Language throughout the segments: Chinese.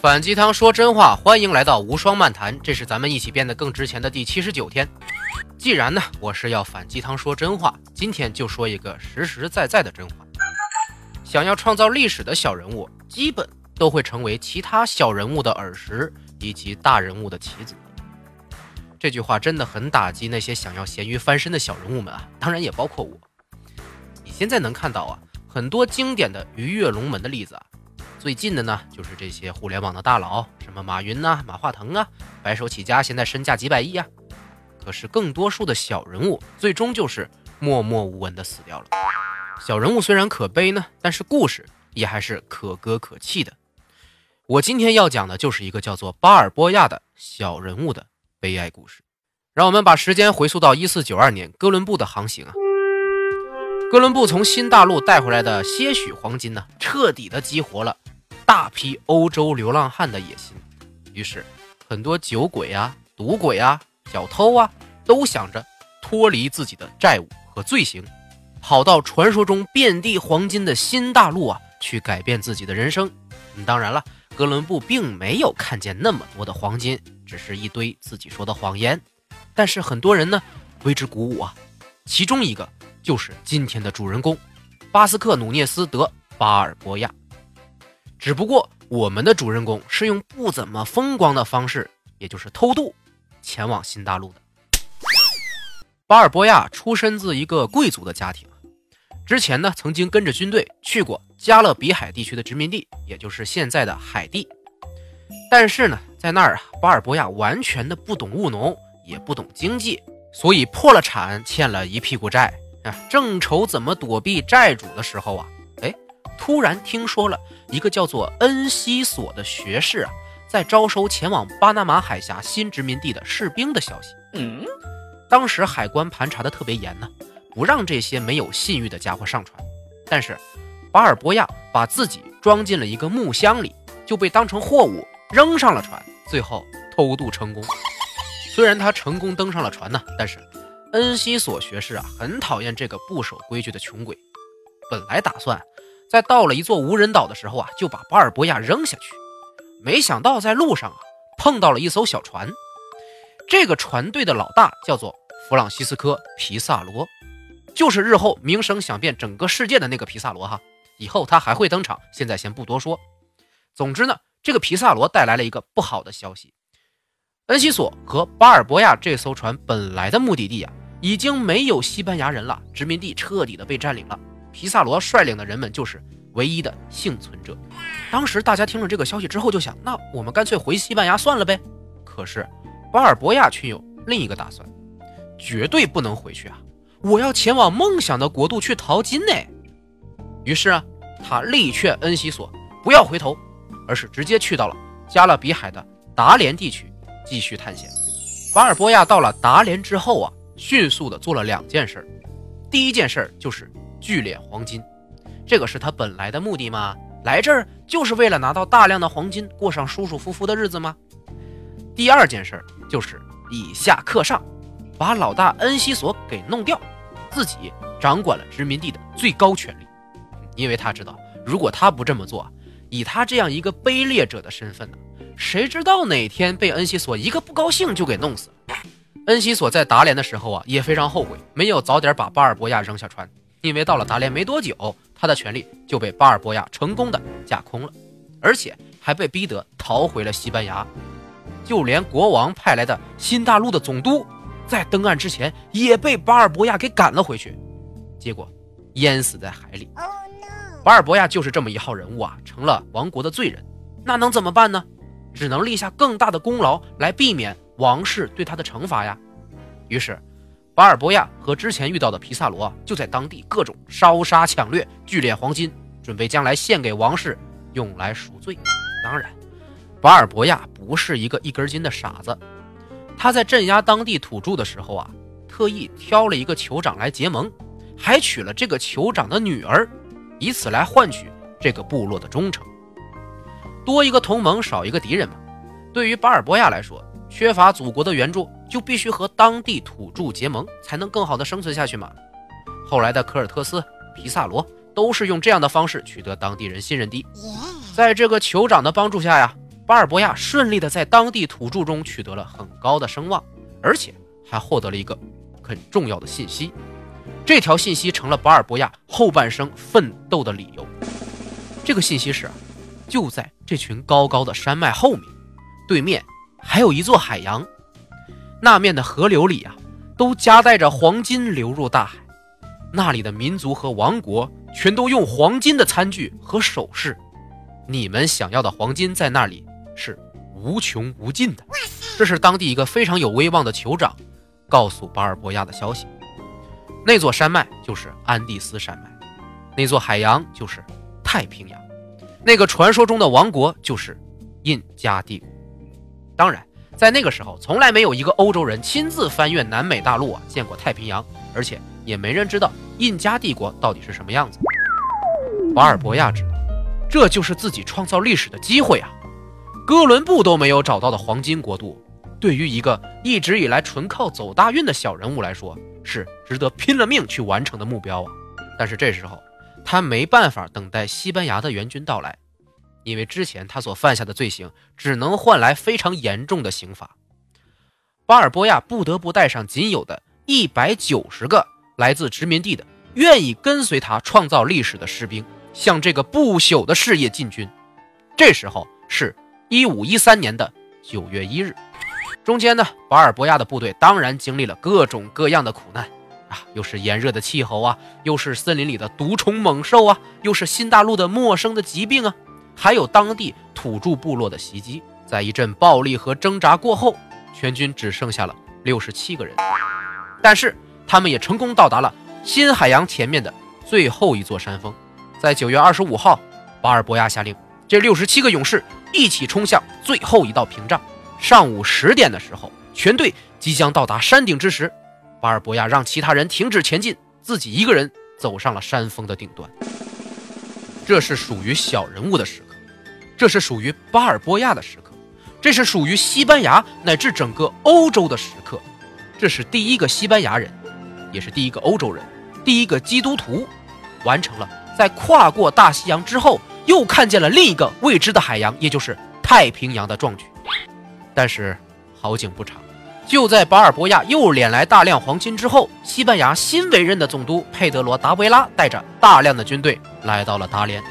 反鸡汤说真话，欢迎来到无双漫谈，这是咱们一起变得更值钱的第七十九天。既然呢，我是要反鸡汤说真话，今天就说一个实实在在的真话。想要创造历史的小人物，基本都会成为其他小人物的耳石，以及大人物的棋子。这句话真的很打击那些想要咸鱼翻身的小人物们啊，当然也包括我。你现在能看到啊，很多经典的鱼跃龙门的例子啊。最近的呢，就是这些互联网的大佬，什么马云呐、马化腾啊，白手起家，现在身价几百亿啊。可是更多数的小人物，最终就是默默无闻的死掉了。小人物虽然可悲呢，但是故事也还是可歌可泣的。我今天要讲的就是一个叫做巴尔波亚的小人物的悲哀故事。让我们把时间回溯到一四九二年哥伦布的航行啊。哥伦布从新大陆带回来的些许黄金呢，彻底的激活了大批欧洲流浪汉的野心。于是，很多酒鬼啊、赌鬼啊、小偷啊，都想着脱离自己的债务和罪行，跑到传说中遍地黄金的新大陆啊，去改变自己的人生。当然了，哥伦布并没有看见那么多的黄金，只是一堆自己说的谎言。但是很多人呢，为之鼓舞啊，其中一个。就是今天的主人公，巴斯克努涅斯德巴尔博亚。只不过我们的主人公是用不怎么风光的方式，也就是偷渡，前往新大陆的。巴尔博亚出身自一个贵族的家庭，之前呢曾经跟着军队去过加勒比海地区的殖民地，也就是现在的海地。但是呢，在那儿啊，巴尔博亚完全的不懂务农，也不懂经济，所以破了产，欠了一屁股债。正愁怎么躲避债主的时候啊，突然听说了一个叫做恩西索的学士啊，在招收前往巴拿马海峡新殖民地的士兵的消息。嗯，当时海关盘查的特别严呢，不让这些没有信誉的家伙上船。但是巴尔博亚把自己装进了一个木箱里，就被当成货物扔上了船，最后偷渡成功。虽然他成功登上了船呢，但是。恩西索学士啊，很讨厌这个不守规矩的穷鬼。本来打算在到了一座无人岛的时候啊，就把巴尔博亚扔下去。没想到在路上啊，碰到了一艘小船。这个船队的老大叫做弗朗西斯科·皮萨罗，就是日后名声响遍整个世界的那个皮萨罗哈。以后他还会登场，现在先不多说。总之呢，这个皮萨罗带来了一个不好的消息。恩西索和巴尔博亚这艘船本来的目的地啊，已经没有西班牙人了，殖民地彻底的被占领了。皮萨罗率领的人们就是唯一的幸存者。当时大家听了这个消息之后，就想：那我们干脆回西班牙算了呗。可是巴尔博亚却有另一个打算，绝对不能回去啊！我要前往梦想的国度去淘金呢。于是啊，他力劝恩西索不要回头，而是直接去到了加勒比海的达连地区。继续探险。巴尔博亚到了达连之后啊，迅速的做了两件事。第一件事就是聚敛黄金，这个是他本来的目的吗？来这儿就是为了拿到大量的黄金，过上舒舒服服的日子吗？第二件事就是以下克上，把老大恩西索给弄掉，自己掌管了殖民地的最高权力。因为他知道，如果他不这么做，以他这样一个卑劣者的身份呢？谁知道哪天被恩西索一个不高兴就给弄死了。恩西索在达连的时候啊，也非常后悔没有早点把巴尔博亚扔下船，因为到了达连没多久，他的权力就被巴尔博亚成功的架空了，而且还被逼得逃回了西班牙。就连国王派来的新大陆的总督，在登岸之前也被巴尔博亚给赶了回去，结果淹死在海里。巴尔博亚就是这么一号人物啊，成了亡国的罪人，那能怎么办呢？只能立下更大的功劳来避免王室对他的惩罚呀。于是，巴尔博亚和之前遇到的皮萨罗就在当地各种烧杀抢掠，聚敛黄金，准备将来献给王室用来赎罪。当然，巴尔博亚不是一个一根筋的傻子，他在镇压当地土著的时候啊，特意挑了一个酋长来结盟，还娶了这个酋长的女儿，以此来换取这个部落的忠诚。多一个同盟，少一个敌人嘛。对于巴尔博亚来说，缺乏祖国的援助，就必须和当地土著结盟，才能更好的生存下去嘛。后来的科尔特斯、皮萨罗都是用这样的方式取得当地人信任的。在这个酋长的帮助下呀，巴尔博亚顺利的在当地土著中取得了很高的声望，而且还获得了一个很重要的信息。这条信息成了巴尔博亚后半生奋斗的理由。这个信息是，就在这群高高的山脉后面，对面还有一座海洋，那面的河流里啊，都夹带着黄金流入大海。那里的民族和王国全都用黄金的餐具和首饰。你们想要的黄金在那里是无穷无尽的。这是当地一个非常有威望的酋长告诉巴尔博亚的消息。那座山脉就是安第斯山脉，那座海洋就是太平洋，那个传说中的王国就是印加帝国。当然，在那个时候，从来没有一个欧洲人亲自翻越南美大陆啊，见过太平洋，而且也没人知道印加帝国到底是什么样子。巴尔博亚知道，这就是自己创造历史的机会啊！哥伦布都没有找到的黄金国度，对于一个一直以来纯靠走大运的小人物来说。是值得拼了命去完成的目标啊！但是这时候他没办法等待西班牙的援军到来，因为之前他所犯下的罪行只能换来非常严重的刑罚。巴尔博亚不得不带上仅有的一百九十个来自殖民地的愿意跟随他创造历史的士兵，向这个不朽的事业进军。这时候是一五一三年的九月一日。中间呢，巴尔博亚的部队当然经历了各种各样的苦难啊，又是炎热的气候啊，又是森林里的毒虫猛兽啊，又是新大陆的陌生的疾病啊，还有当地土著部落的袭击。在一阵暴力和挣扎过后，全军只剩下了六十七个人，但是他们也成功到达了新海洋前面的最后一座山峰。在九月二十五号，巴尔博亚下令，这六十七个勇士一起冲向最后一道屏障。上午十点的时候，全队即将到达山顶之时，巴尔博亚让其他人停止前进，自己一个人走上了山峰的顶端。这是属于小人物的时刻，这是属于巴尔博亚的时刻，这是属于西班牙乃至整个欧洲的时刻。这是第一个西班牙人，也是第一个欧洲人，第一个基督徒，完成了在跨过大西洋之后，又看见了另一个未知的海洋，也就是太平洋的壮举。但是好景不长，就在巴尔博亚又敛来大量黄金之后，西班牙新委任的总督佩德罗·达维拉带着大量的军队来到了达连。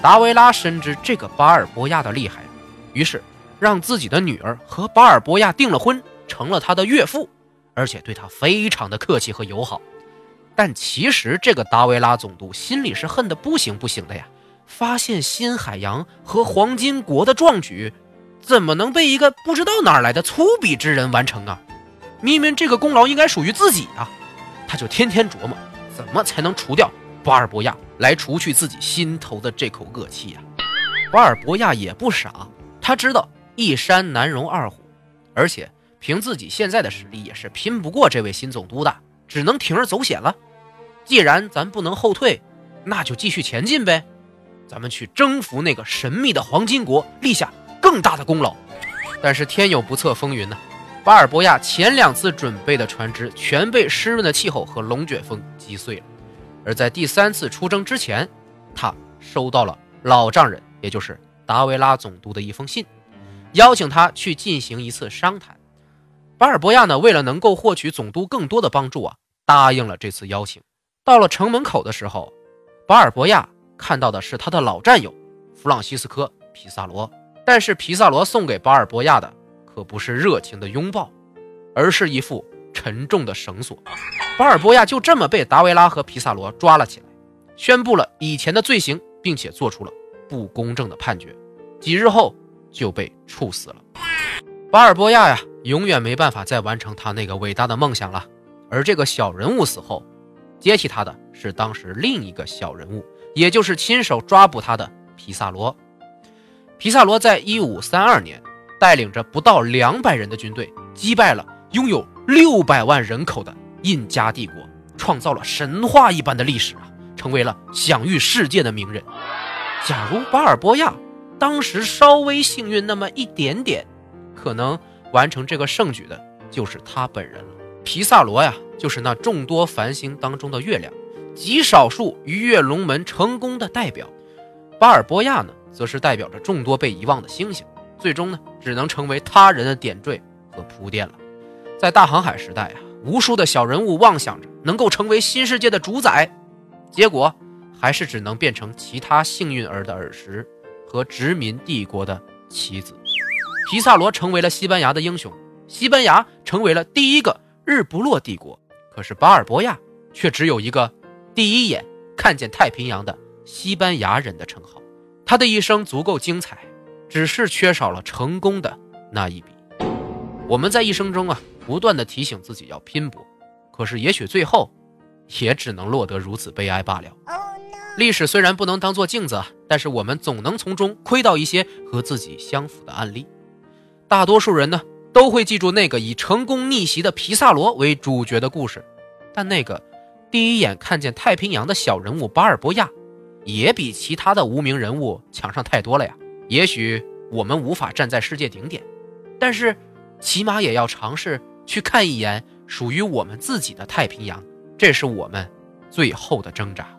达维拉深知这个巴尔博亚的厉害，于是让自己的女儿和巴尔博亚订了婚，成了他的岳父，而且对他非常的客气和友好。但其实这个达维拉总督心里是恨得不行不行的呀！发现新海洋和黄金国的壮举。怎么能被一个不知道哪儿来的粗鄙之人完成啊？明明这个功劳应该属于自己啊！他就天天琢磨怎么才能除掉巴尔博亚，来除去自己心头的这口恶气呀。巴尔博亚也不傻，他知道一山难容二虎，而且凭自己现在的实力也是拼不过这位新总督的，只能铤而走险了。既然咱不能后退，那就继续前进呗！咱们去征服那个神秘的黄金国，立下。更大的功劳，但是天有不测风云呢。巴尔博亚前两次准备的船只全被湿润的气候和龙卷风击碎了，而在第三次出征之前，他收到了老丈人，也就是达维拉总督的一封信，邀请他去进行一次商谈。巴尔博亚呢，为了能够获取总督更多的帮助啊，答应了这次邀请。到了城门口的时候，巴尔博亚看到的是他的老战友弗朗西斯科·皮萨罗。但是皮萨罗送给巴尔博亚的可不是热情的拥抱，而是一副沉重的绳索。巴尔博亚就这么被达维拉和皮萨罗抓了起来，宣布了以前的罪行，并且做出了不公正的判决。几日后就被处死了。巴尔博亚呀，永远没办法再完成他那个伟大的梦想了。而这个小人物死后，接替他的是当时另一个小人物，也就是亲手抓捕他的皮萨罗。皮萨罗在一五三二年，带领着不到两百人的军队，击败了拥有六百万人口的印加帝国，创造了神话一般的历史啊，成为了享誉世界的名人。假如巴尔博亚当时稍微幸运那么一点点，可能完成这个盛举的就是他本人了。皮萨罗呀，就是那众多繁星当中的月亮，极少数鱼跃龙门成功的代表。巴尔博亚呢？则是代表着众多被遗忘的星星，最终呢，只能成为他人的点缀和铺垫了。在大航海时代啊，无数的小人物妄想着能够成为新世界的主宰，结果还是只能变成其他幸运儿的儿时和殖民帝国的棋子。皮萨罗成为了西班牙的英雄，西班牙成为了第一个日不落帝国。可是巴尔博亚却只有一个第一眼看见太平洋的西班牙人的称号。他的一生足够精彩，只是缺少了成功的那一笔。我们在一生中啊，不断的提醒自己要拼搏，可是也许最后，也只能落得如此悲哀罢了。历史虽然不能当做镜子，但是我们总能从中窥到一些和自己相符的案例。大多数人呢，都会记住那个以成功逆袭的皮萨罗为主角的故事，但那个第一眼看见太平洋的小人物巴尔博亚。也比其他的无名人物强上太多了呀！也许我们无法站在世界顶点，但是起码也要尝试去看一眼属于我们自己的太平洋，这是我们最后的挣扎。